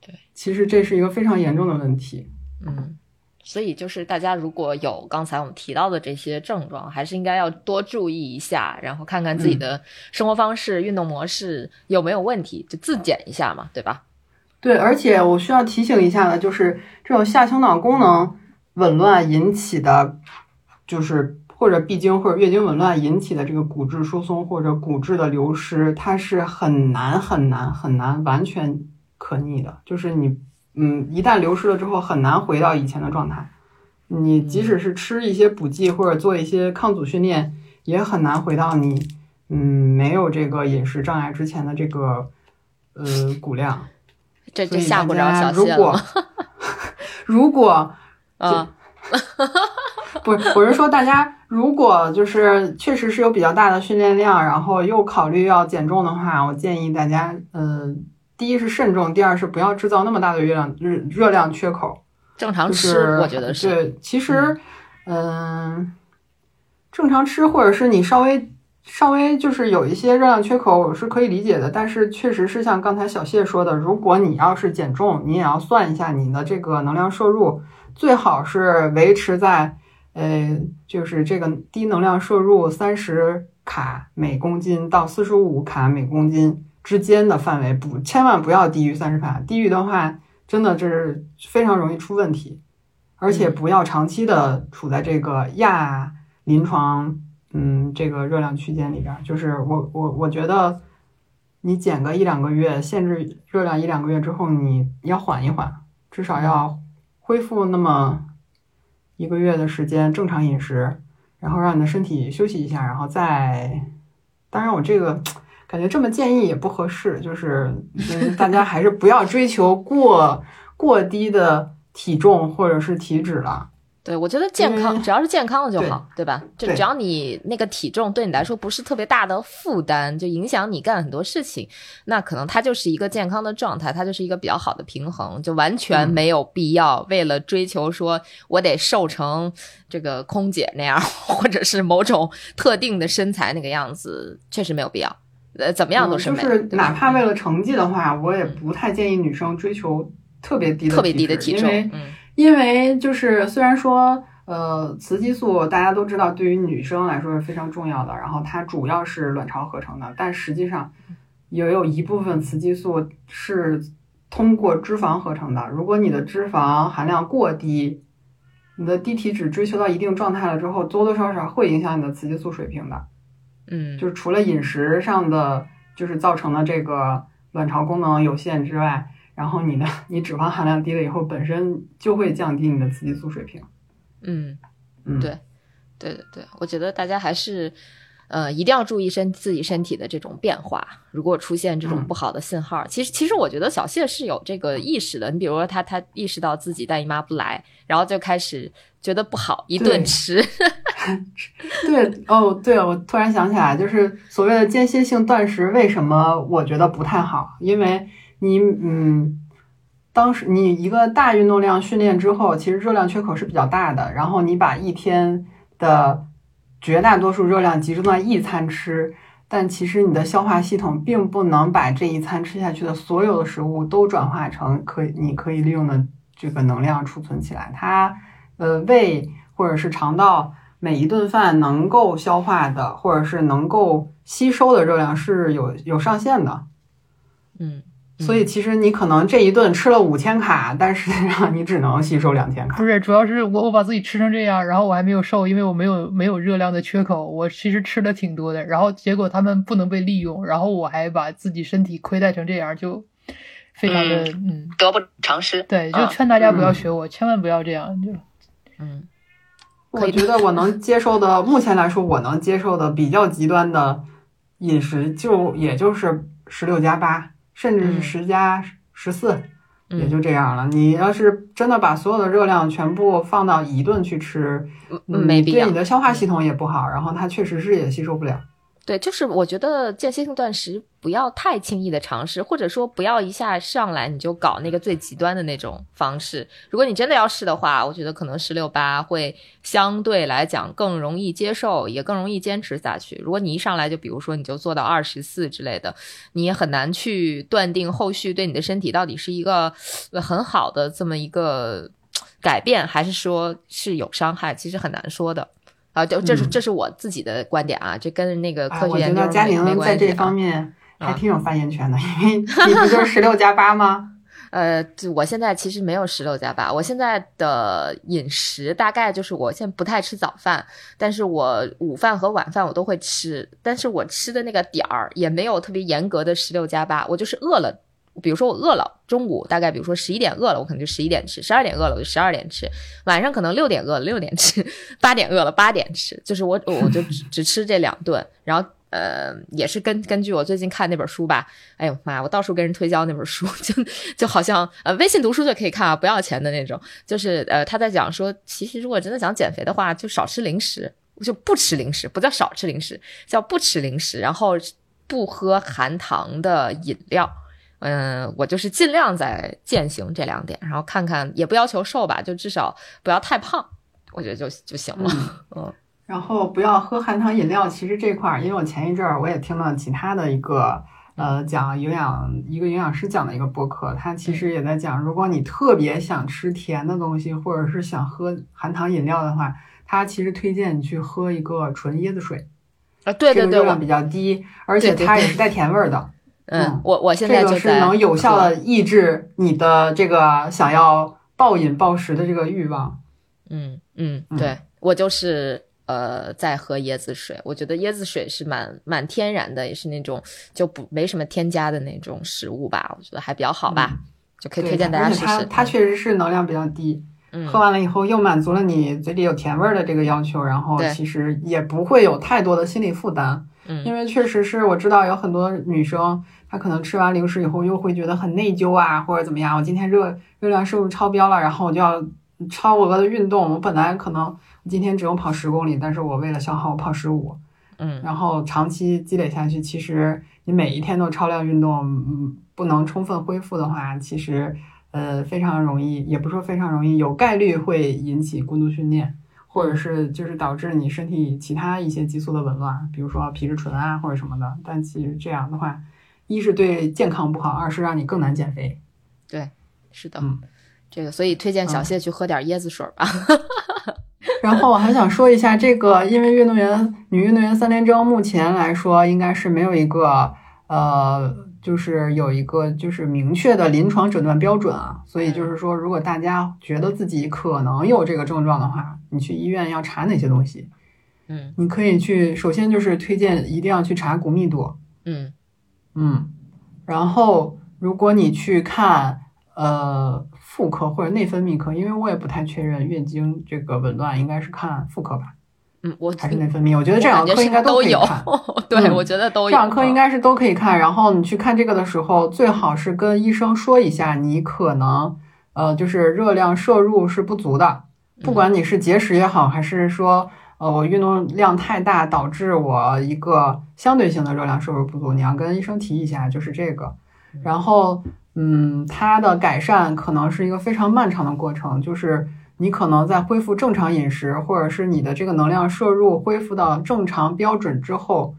对其实这是一个非常严重的问题。嗯，所以就是大家如果有刚才我们提到的这些症状，还是应该要多注意一下，然后看看自己的生活方式、运动模式有没有问题，就自检一下嘛，对吧？对，而且我需要提醒一下的，就是这种下丘脑功能紊乱引起的，就是或者闭经或者月经紊乱引起的这个骨质疏松或者骨质的流失，它是很难很难很难完全可逆的，就是你嗯，一旦流失了之后，很难回到以前的状态。你即使是吃一些补剂或者做一些抗阻训练，也很难回到你嗯没有这个饮食障碍之前的这个呃骨量。这所以这吓不着大家小谢了 [LAUGHS] 如果如果啊！[LAUGHS] 不是，我是说，大家如果就是确实是有比较大的训练量，然后又考虑要减重的话，我建议大家，呃，第一是慎重，第二是不要制造那么大的热量热热量缺口。正常吃，就是我觉得是。对，其实，嗯、正常吃或者是你稍微稍微就是有一些热量缺口，我是可以理解的。但是确实是像刚才小谢说的，如果你要是减重，你也要算一下你的这个能量摄入，最好是维持在呃，就是这个低能量摄入三十卡每公斤到四十五卡每公斤之间的范围，不千万不要低于三十卡，低于的话。真的这是非常容易出问题，而且不要长期的处在这个亚临床，嗯，这个热量区间里边。就是我我我觉得，你减个一两个月，限制热量一两个月之后，你要缓一缓，至少要恢复那么一个月的时间正常饮食，然后让你的身体休息一下，然后再，当然我这个。感觉这么建议也不合适，就是，大家还是不要追求过过低的体重或者是体脂了。对，我觉得健康只要是健康的就好，对吧？就只要你那个体重对你来说不是特别大的负担，就影响你干很多事情，那可能它就是一个健康的状态，它就是一个比较好的平衡，就完全嗯没有必要为了追求说我得瘦成这个空姐那样，或者是某种特定的身材那个样子，确实没有必要。呃，怎么样都嗯是美，就是哪怕为了成绩的话，我也不太建议女生追求特别低的特别低的体重，因为嗯因为就是虽然说呃雌激素大家都知道对于女生来说是非常重要的，然后它主要是卵巢合成的，但实际上也有一部分雌激素是通过脂肪合成的。如果你的脂肪含量过低，你的低体脂追求到一定状态了之后，多多少少会影响你的雌激素水平的。嗯，就是除了饮食上的，就是造成的这个卵巢功能有限之外，然后你的你脂肪含量低了以后，本身就会降低你的雌激素水平。嗯。嗯，对对对对，我觉得大家还是，呃，一定要注意身自己身体的这种变化。如果出现这种嗯不好的信号，其实其实我觉得小谢是有这个意识的。你比如说他他意识到自己大姨妈不来，然后就开始觉得不好，一顿对吃。[LAUGHS] 对哦，对，我突然想起来，就是所谓的间歇性断食，为什么我觉得不太好？因为你嗯。当时你一个大运动量训练之后，其实热量缺口是比较大的，然后你把一天的绝大多数热量集中在一餐吃，但其实你的消化系统并不能把这一餐吃下去的所有的食物都转化成可以你可以利用的这个能量储存起来。它呃胃或者是肠道每一顿饭能够消化的或者是能够吸收的热量是有有上限的。嗯，所以其实你可能这一顿吃了五千卡，但实际上你只能吸收两千卡。不是，主要是我我把自己吃成这样，然后我还没有瘦，因为我没有没有热量的缺口，我其实吃的挺多的，然后结果他们不能被利用，然后我还把自己身体亏待成这样，就非常的嗯得不偿失。对，就嗯劝大家不要嗯学我，千万不要这样，就嗯，我觉得我能接受的，目前来说我能接受的比较极端的饮食，就也就是十六加八，甚至是嗯十加十四，也嗯就这样了。你要是真的把所有的热量全部放到一顿去吃，嗯嗯，没必要对你。的消化系统也不好，然后它确实是也吸收不了。对，就是我觉得间歇性断食不要太轻易的尝试，或者说不要一下上来你就搞那个最极端的那种方式。如果你真的要试的话，我觉得可能十六八会相对来讲更容易接受，也更容易坚持下去。如果你一上来就比如说你就做到二十四之类的，你也很难去断定后续对你的身体到底是一个很好的这么一个改变，还是说是有伤害，其实很难说的。啊，就这是嗯这是我自己的观点啊，这跟那个哎，科学我觉研究没没得佳宁在关系啊这方面还啊挺有发言权的，因为你不就是十六加八吗？[LAUGHS] 呃，就我现在其实没有十六加八，我现在的饮食大概就是我现在不太吃早饭，但是我午饭和晚饭我都会吃，但是我吃的那个点儿也没有特别严格的十六加八，我就是饿了比如说我饿了，中午大概比如说十一点饿了，我可能就十一点吃；十二点饿了，我就十二点吃；晚上可能六点饿了，六点吃；八点饿了，八点吃。就是我我就只只吃这两顿，然后呃也是根根据我最近看那本书吧，哎呦妈，我到处跟人推销那本书，就就好像呃微信读书就可以看啊，不要钱的那种。就是呃他在讲说，其实如果真的想减肥的话，就少吃零食，就不吃零食，不叫少吃零食，叫不吃零食，然后不喝含糖的饮料。嗯，我就是尽量在践行这两点，然后看看，也不要求瘦吧，就至少不要太胖，我觉得就就行了。嗯，[LAUGHS] 然后不要喝含糖饮料。其实这块儿，因为我前一阵儿我也听了其他的一个呃讲营养一个营养师讲的一个播客，他其实也在讲，如果你特别想吃甜的东西，或者是想喝含糖饮料的话，他其实推荐你去喝一个纯椰子水。啊，对对对，这个热量比较低，而且它也是带甜味儿的。嗯，我我现在这个是能有效的抑制你的这个想要暴饮暴食的这个欲望。嗯嗯，对我就是呃在喝椰子水，我觉得椰子水是蛮蛮天然的，也是那种就不没什么添加的那种食物吧，我觉得还比较好吧，就可以推荐大家试试。它它确实是能量比较低，喝完了以后又满足了你嘴里有甜味儿的这个要求，然后其实也不会有太多的心理负担。嗯，因为确实是我知道有很多女生。她可能吃完零食以后又会觉得很内疚啊，或者怎么样？我今天热热量摄入超标了，然后我就要超额的运动。我本来可能今天只用跑十公里，但是我为了消耗，我跑十五。嗯，然后长期积累下去，其实你每一天都超量运动，嗯，不能充分恢复的话，其实呃非常容易，也不是说非常容易，有概率会引起过度训练，或者是就是导致你身体其他一些激素的紊乱，比如说皮质醇啊或者什么的。但其实这样的话。一是对健康不好，二是让你更难减肥。对，是的，嗯这个所以推荐小谢去喝点椰子水吧。然后我还想说一下这个，因为运动员女运动员三连征目前来说应该是没有一个呃，就是有一个就是明确的临床诊断标准啊。所以就是说，如果大家觉得自己可能有这个症状的话，你去医院要查哪些东西？嗯，你可以去，首先就是推荐一定要去查骨密度。嗯。嗯，然后如果你去看呃妇科或者内分泌科，因为我也不太确认月经这个紊乱应该是看妇科吧？嗯，我还是内分泌，我觉得这两个科应该都可以看。对，我觉得都有。这两科应该是都可以看。然后你去看这个的时候，最好是跟医生说一下，你可能呃就是热量摄入是不足的，不管你是节食也好，还是说。呃，我运动量太大，导致我一个相对性的热量摄入不足，你要跟医生提一下，就是这个。然后，嗯，它的改善可能是一个非常漫长的过程，就是你可能在恢复正常饮食，或者是你的这个能量摄入恢复到正常标准之后，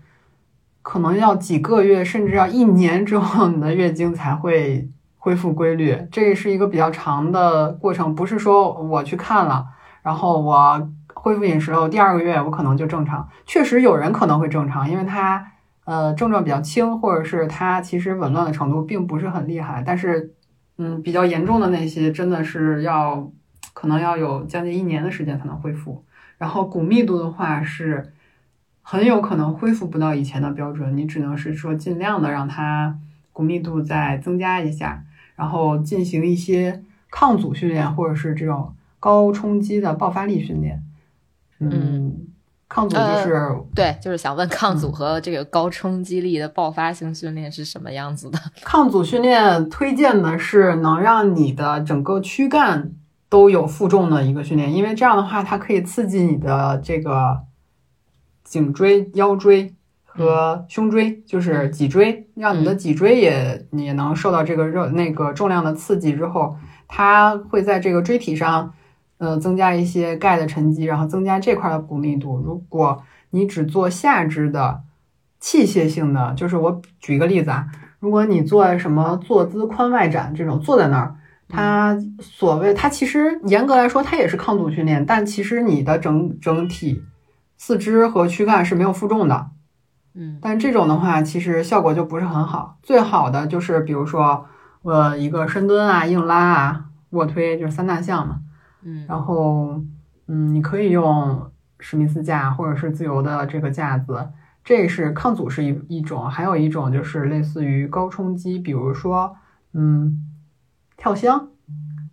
可能要几个月，甚至要一年之后，你的月经才会恢复规律。这是一个比较长的过程，不是说我去看了，然后我。恢复饮食后第二个月我可能就正常，确实有人可能会正常，因为他呃症状比较轻，或者是他其实紊乱的程度并不是很厉害。但是，嗯，比较严重的那些真的是要可能要有将近一年的时间才能恢复。然后骨密度的话是很有可能恢复不到以前的标准，你只能是说尽量的让它骨密度再增加一下，然后进行一些抗阻训练，或者是这种高冲击的爆发力训练。嗯，抗阻就是对，就是想问抗阻和这个高冲击力的爆发性训练是什么样子的？抗阻训练推荐的是能让你的整个躯干都有负重的一个训练，因为这样的话，它可以刺激你的这个颈椎、腰椎和胸椎，就是脊椎，让你的脊椎也也能受到这个热那个重量的刺激之后，它会在这个椎体上。呃，增加一些钙的沉积，然后增加这块的骨密度。如果你只做下肢的器械性的，就是我举一个例子啊，如果你做什么坐姿髋外展这种，坐在那儿，它所谓它其实严格来说它也是抗阻训练，但其实你的整整体四肢和躯干是没有负重的。嗯，但这种的话，其实效果就不是很好。最好的就是比如说呃一个深蹲啊、硬拉啊、卧推，就是三大项嘛。嗯，然后，嗯，你可以用史密斯架或者是自由的这个架子，这是抗阻是一一种，还有一种就是类似于高冲击，比如说，嗯，跳箱，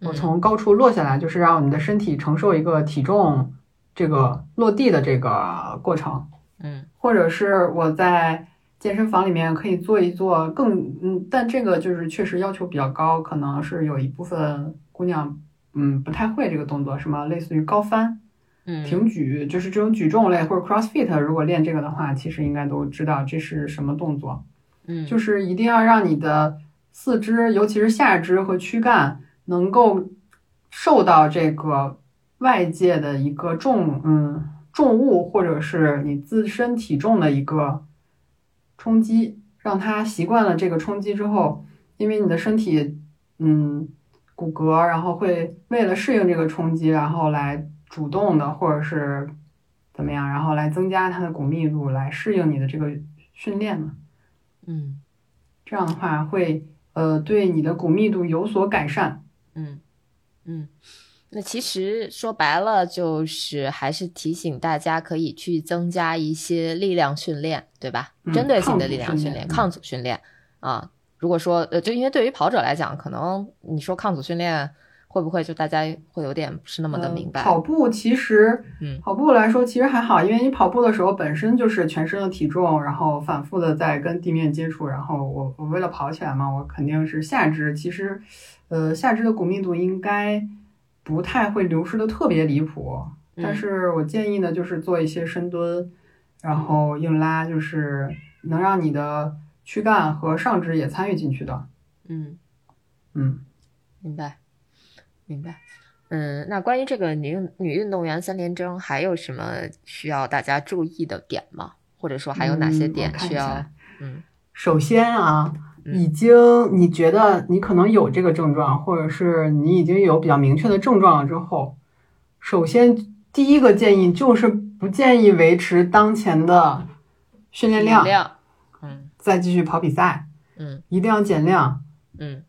我从高处落下来，就是让你的身体承受一个体重这个落地的这个过程。嗯。或者是我在健身房里面可以做一做更嗯，但这个就是确实要求比较高，可能是有一部分姑娘嗯不太会这个动作，什么类似于高翻、嗯。挺举，就是这种举重类或者 CrossFit，如果练这个的话，其实应该都知道这是什么动作，嗯。就是一定要让你的四肢，尤其是下肢和躯干能够受到这个外界的一个重嗯重物或者是你自身体重的一个冲击，让它习惯了这个冲击之后，因为你的身体嗯骨骼，然后会为了适应这个冲击，然后来主动的或者是怎么样，然后来增加它的骨密度，来适应你的这个训练嘛。嗯这样的话会呃对你的骨密度有所改善。嗯嗯，那其实说白了就是还是提醒大家可以去增加一些力量训练，对吧？嗯针对性的力量训练、抗阻训练啊。如果说呃，就因为对于跑者来讲，可能你说抗阻训练会不会就大家会有点不是那么的呃明白？跑步其实，嗯跑步来说其实还好，因为你跑步的时候本身就是全身的体重，然后反复的在跟地面接触，然后我我为了跑起来嘛，我肯定是下肢，其实，呃，下肢的骨密度应该不太会流失的特别离谱，但嗯是我建议呢，就是做一些深蹲，然后硬拉，就是能让你的躯干和上肢也参与进去的。嗯，嗯。明白，明白。嗯，那关于这个女女运动员三连征，还有什么需要大家注意的点吗？或者说还有哪些点需要？嗯首先啊，嗯已经你觉得你可能有这个症状，或者是你已经有比较明确的症状了之后，首先第一个建议就是不建议维持当前的训练量，量，嗯再继续跑比赛，嗯一定要减量。嗯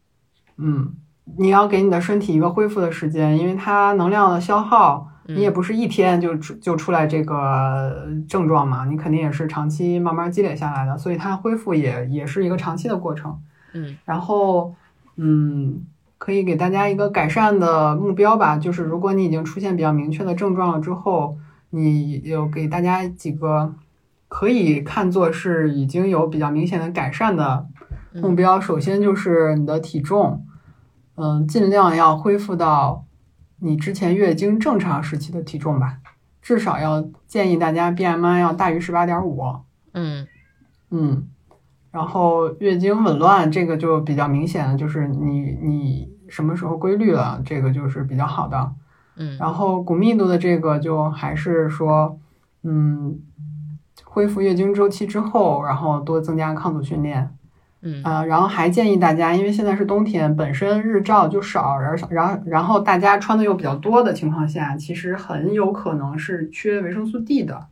嗯，你要给你的身体一个恢复的时间，因为它能量的消耗，嗯你也不是一天就出就出来这个症状嘛，你肯定也是长期慢慢积累下来的，所以它恢复也也是一个长期的过程。嗯然后，嗯，可以给大家一个改善的目标吧，就是如果你已经出现比较明确的症状了之后，你有给大家几个可以看作是已经有比较明显的改善的目标。首先就是你的体重，嗯，尽量要恢复到你之前月经正常时期的体重吧，至少要建议大家 BMI 要大于十八点五。嗯嗯，然后月经紊乱这个就比较明显了，就是你你什么时候规律了，这个就是比较好的。嗯然后骨密度的这个就还是说，嗯，恢复月经周期之后，然后多增加抗阻训练嗯啊、然后还建议大家，因为现在是冬天，本身日照就少，然后然后然后大家穿的又比较多的情况下，其实很有可能是缺维生素 D 的。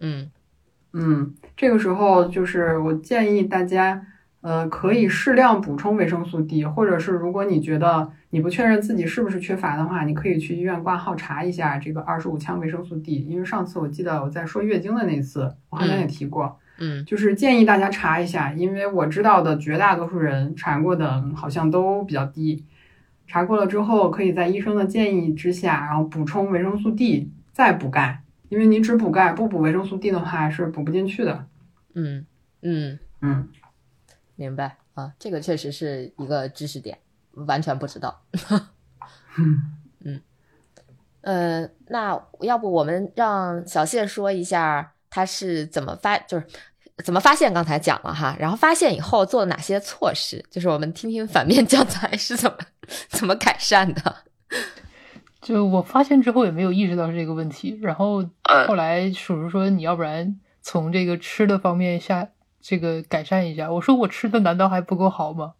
嗯嗯，这个时候就是我建议大家，呃，可以适量补充维生素 D，或者是如果你觉得你不确认自己是不是缺乏的话，你可以去医院挂号查一下这个二十五羟维生素 D。因为上次我记得我在说月经的那次，我好像也提过，嗯就是建议大家查一下，因为我知道的绝大多数人查过的好像都比较低。查过了之后，可以在医生的建议之下，然后补充维生素 D，再补钙。因为你只补钙不补维生素 D 的话是补不进去的。嗯嗯，嗯，明白啊，这个确实是一个知识点，完全不知道。[LAUGHS] 嗯，呃，那要不我们让小谢说一下他是怎么发，就是怎么发现？刚才讲了哈，然后发现以后做了哪些措施？就是我们听听反面教材是怎么怎么改善的。[LAUGHS] 就我发现之后也没有意识到是这个问题，然后嗯后来叔叔说你要不然从这个吃的方面下这个改善一下，我说我吃的难道还不够好吗？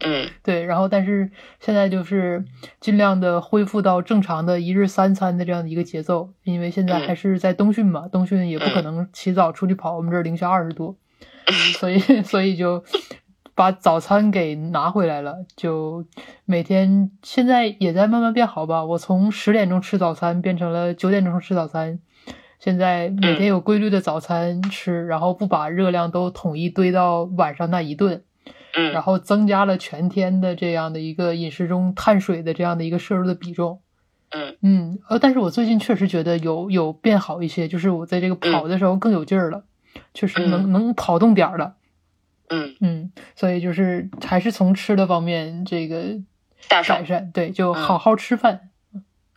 嗯对，然后但是现在就是尽量的恢复到正常的一日三餐的这样的一个节奏，因为现在还是在冬训嘛，冬训也不可能起早出去跑，我们这儿零下二十度，[LAUGHS] 所以所以就把早餐给拿回来了，就每天现在也在慢慢变好吧。我从十点钟吃早餐变成了九点钟吃早餐，现在每天有规律的早餐吃，然后不把热量都统一堆到晚上那一顿。嗯然后增加了全天的这样的一个饮食中碳水的这样的一个摄入的比重。嗯嗯，呃，但是我最近确实觉得有有变好一些，就是我在这个跑的时候更有劲儿了，确实能、能跑动点儿了。嗯，嗯，所以就是还是从吃的方面这个改善，对，就好好吃饭。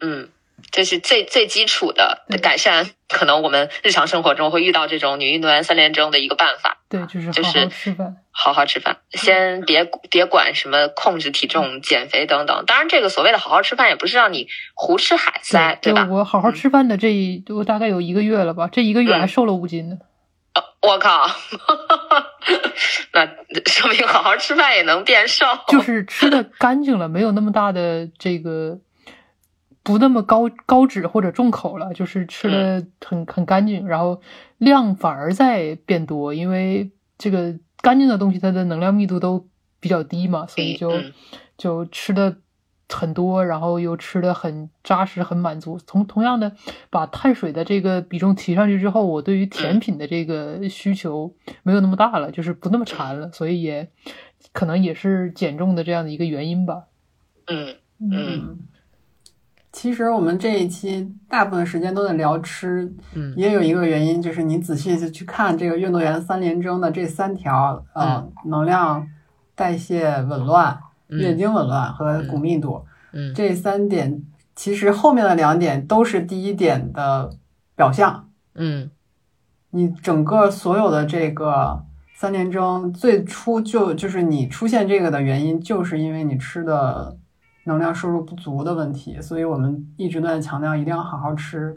嗯，这是最最基础的改善，可能我们日常生活中会遇到这种女运动员三连征的一个办法。对，就是就好好是吃饭。好好吃饭，先别别管什么控制体重、减肥等等。当然，这个所谓的好好吃饭，也不是让你胡吃海塞，对就吧？我好好吃饭的这一，我大概有一个月了吧，这一个月嗯还瘦了五斤呢。呃我靠，[LAUGHS] 那说明好好吃饭也能变瘦。就是吃的干净了，没有那么大的这个不那么高高脂或者重口了，就是吃的很很干净，然后量反而在变多，因为这个干净的东西它的能量密度都比较低嘛，所以就嗯。就吃的很多，然后又吃的很扎实、很满足。同同样的，把碳水的这个比重提上去之后，我对于甜品的这个需求没有那么大了，就是不那么馋了，所以也可能也是减重的这样的一个原因吧。嗯。嗯其实我们这一期大部分时间都在聊吃，嗯。也有一个原因，就是你仔细的去看这个运动员三连征的这三条，呃，能量、代谢紊乱、月嗯经紊乱和骨密度、嗯。这三点，其实后面的两点都是第一点的表象。嗯。你整个所有的这个三连征最初就就是你出现这个的原因，就是因为你吃的能量摄入不足的问题，所以我们一直都在强调一定要好好吃，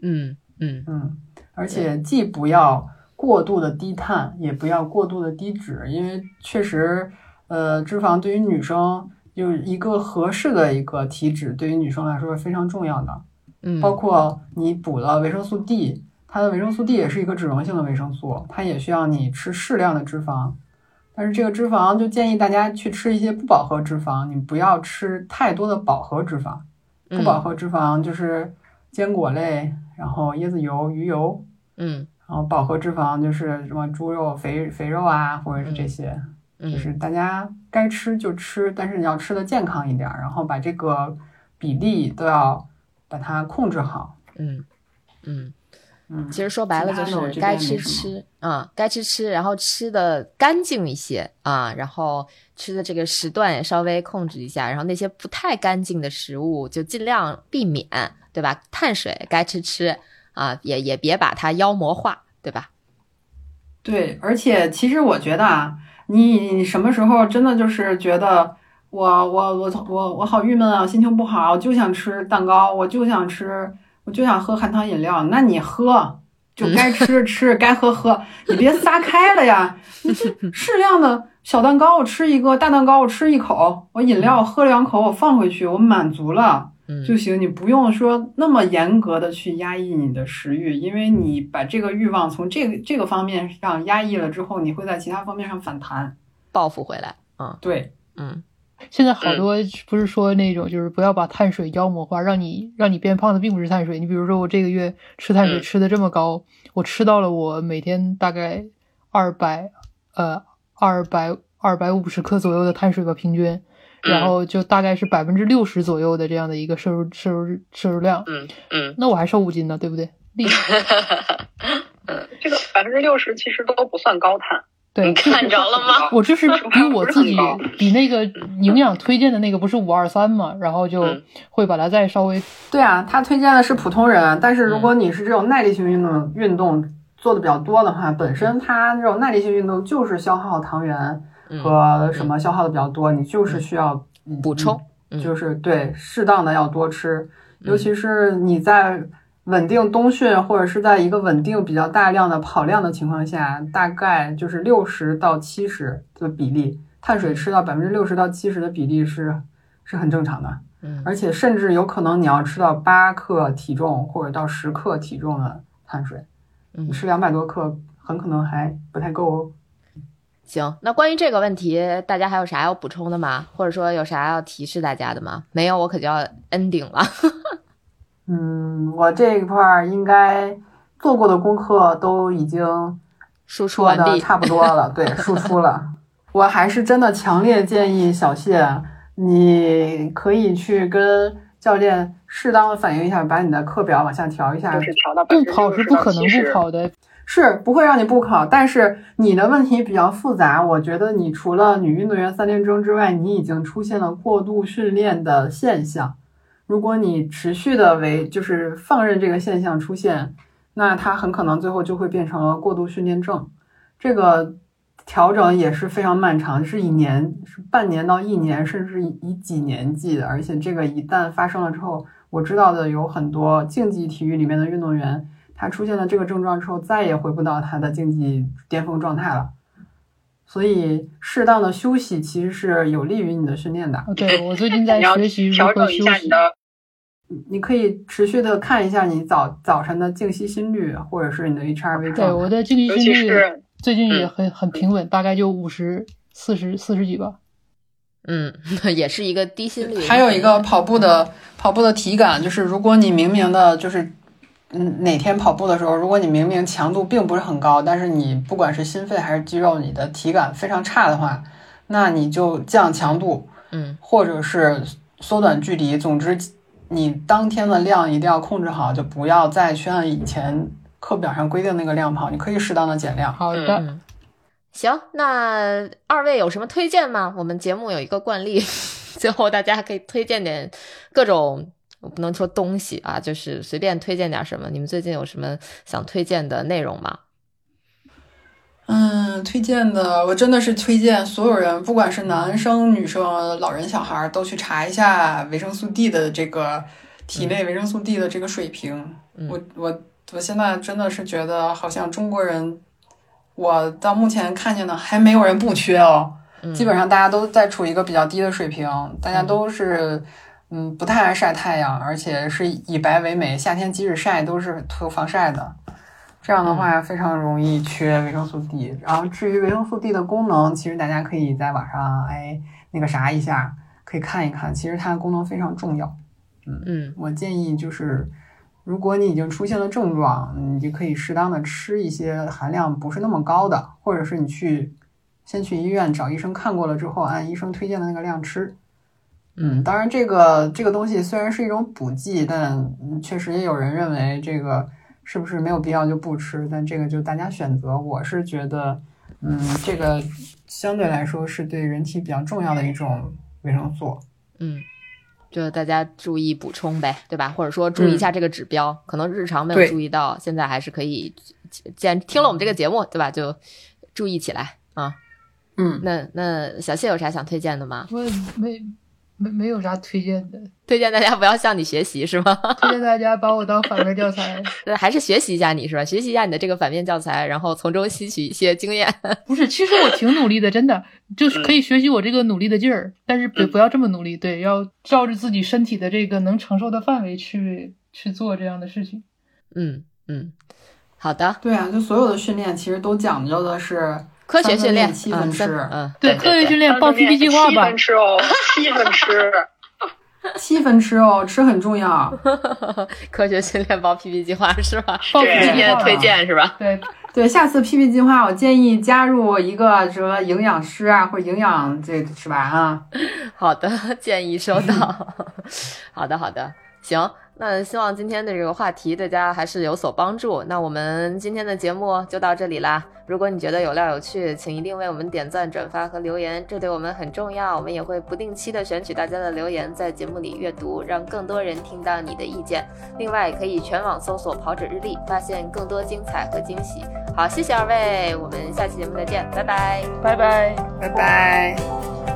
嗯嗯嗯，而且既不要过度的低碳，也不要过度的低脂，因为确实，呃，脂肪对于女生就是一个合适的一个体脂，对于女生来说是非常重要的。嗯，包括你补了维生素 D，它的维生素 D 也是一个脂溶性的维生素，它也需要你吃适量的脂肪。但是这个脂肪就建议大家去吃一些不饱和脂肪，你不要吃太多的饱和脂肪。不饱和脂肪就是坚果类，然后椰子油、鱼油，嗯然后饱和脂肪就是什么猪肉、肥肥肉啊，或者是这些。嗯就是大家该吃就吃，但是你要吃的健康一点儿，然后把这个比例都要把它控制好。嗯嗯。嗯，其实说白了就是该吃吃啊、该吃吃，然后吃的干净一些啊，然后吃的这个时段也稍微控制一下，然后那些不太干净的食物就尽量避免，对吧？碳水该吃吃啊，也也别把它妖魔化，对吧？对，而且其实我觉得啊，你你什么时候真的就是觉得我我我我我好郁闷啊，心情不好，我就想吃蛋糕，我就想吃，我就想喝含糖饮料，那你喝。就该吃吃，该喝喝，你别撒开了呀！你这 [LAUGHS] 适量的小蛋糕我吃一个，大蛋糕我吃一口，我饮料喝两口我放回去，我满足了。嗯就行，你不用说那么严格的去压抑你的食欲，因为你把这个欲望从这个这个方面上压抑了之后，你会在其他方面上反弹。报复回来，嗯对，嗯现在好多不是说那种就是不要把碳水妖魔化，让你让你变胖的并不是碳水。你比如说我这个月吃碳水嗯。吃的这么高，我吃到了我每天大概二百呃二百二百五十克左右的碳水吧平均，然后就大概是百分之六十左右的这样的一个摄入摄入摄入量，嗯嗯。那我还瘦五斤呢，对不对？厉害，[LAUGHS] 这个百分之六十其实都不算高碳，对，你看着了吗？我就是 [LAUGHS] 比我自己比那个营养推荐的那个不是五二三嘛，然后就嗯。会把它再稍微对啊，他推荐的是普通人，但是如果你是这种耐力性运动运动做的比较多的话，本身它这种耐力性运动就是消耗糖原嗯，和什么消耗的比较多，你就是需要补充，嗯就是对适当的要多吃，尤其是你在稳定冬训或者是在一个稳定比较大量的跑量的情况下，大概就是六十到七十的比例，碳水吃到百分之六十到七十的比例是是很正常的，嗯而且甚至有可能你要吃到八克体重或者到十克体重的碳水，嗯你吃两百多克很可能还不太够哦。行，那关于这个问题，大家还有啥要补充的吗？或者说有啥要提示大家的吗？没有，我可就要 ending 了。嗯，我这一块儿应该做过的功课都已经输出说完毕。的差不多了，对，输出了。[LAUGHS] 我还是真的强烈建议小谢，你可以去跟教练适当的反映一下，把你的课表往下调一下。就是调到不跑是不可能不跑的，是不会让你不考，但是你的问题比较复杂。我觉得你除了女运动员三连征之外，你已经出现了过度训练的现象。如果你持续的为就是放任这个现象出现，那它很可能最后就会变成了过度训练症。这个调整也是非常漫长，是以年、是半年到一年，甚至以几年计的。而且这个一旦发生了之后，我知道的有很多竞技体育里面的运动员，他出现了这个症状之后，再也回不到他的竞技巅峰状态了。所以，适当的休息其实是有利于你的训练的。对我最近在 [LAUGHS] 学习如何休息。你可以持续的看一下你早早晨的静息心率，或者是你的 HRV。对，我的静息心率最近也很很平稳，大概就五十四十四十几吧。嗯，[LAUGHS] 也是一个低心率。还有一个跑步的跑步的体感，就是如果你明明的，就是嗯哪天跑步的时候，如果你明明强度并不是很高，但是你不管是心肺还是肌肉，你的体感非常差的话，那你就降强度，嗯，或者是缩短距离，总之。你当天的量一定要控制好，就不要再去按以前课表上规定那个量跑，你可以适当的减量。好的，行，那二位有什么推荐吗？我们节目有一个惯例，[LAUGHS] 最后大家可以推荐点各种，我不能说东西啊，就是随便推荐点什么。你们最近有什么想推荐的内容吗？嗯，推荐的我真的是推荐所有人，不管是男生、女生、老人、小孩，都去查一下维生素 D 的这个体内维生素 D 的这个水平。我我我现在真的是觉得，好像中国人，我到目前看见的还没有人不缺哦。基本上大家都在处于一个比较低的水平，大家都是嗯不太爱晒太阳，而且是以白为美，夏天即使晒都是涂防晒的。这样的话非常容易缺维生素 D。然后至于维生素 D 的功能，其实大家可以在网上哎那个啥一下，可以看一看。其实它的功能非常重要。嗯嗯，我建议就是，如果你已经出现了症状，你就可以适当的吃一些含量不是那么高的，或者是你去先去医院找医生看过了之后，按医生推荐的那个量吃。嗯，当然这个这个东西虽然是一种补剂，但确实也有人认为这个。是不是没有必要就不吃？但这个就大家选择。我是觉得，嗯，这个相对来说是对人体比较重要的一种维生素。嗯，就大家注意补充呗，对吧？或者说注意一下这个指标，可能日常没有注意到，现在还是可以。既然听了我们这个节目，对吧？就注意起来啊。嗯，那那小谢有啥想推荐的吗？我没。没没有啥推荐的，推荐大家不要向你学习是吗？[LAUGHS] 推荐大家把我当反面教材，[LAUGHS] 还是学习一下你是吧？学习一下你的这个反面教材，然后从中吸取一些经验。[LAUGHS] 不是，其实我挺努力的，真的就是可以学习我这个努力的劲儿，但是不不要这么努力，对，要照着自己身体的这个能承受的范围去去做这样的事情。嗯嗯，好的。对啊，就所有的训练其实都讲究的是。科学训练，七分吃，嗯，对，科学训练报 PP 计划吧，七分吃哦，七分吃，七分吃哦，吃很重要。[LAUGHS] 科学训练报 PP 计划是吧？报天的推荐是吧？对对，下次 PP 计划我建议加入一个什么营养师啊，或者营养这是吧？啊，[LAUGHS] 好的，建议收到。[LAUGHS] 好的，好的，行。那希望今天的这个话题大家还是有所帮助。那我们今天的节目就到这里啦。如果你觉得有料有趣，请一定为我们点赞、转发和留言，这对我们很重要。我们也会不定期的选取大家的留言，在节目里阅读，让更多人听到你的意见。另外，可以全网搜索“跑者日历”，发现更多精彩和惊喜。好，谢谢二位，我们下期节目再见，拜拜，拜拜，拜拜。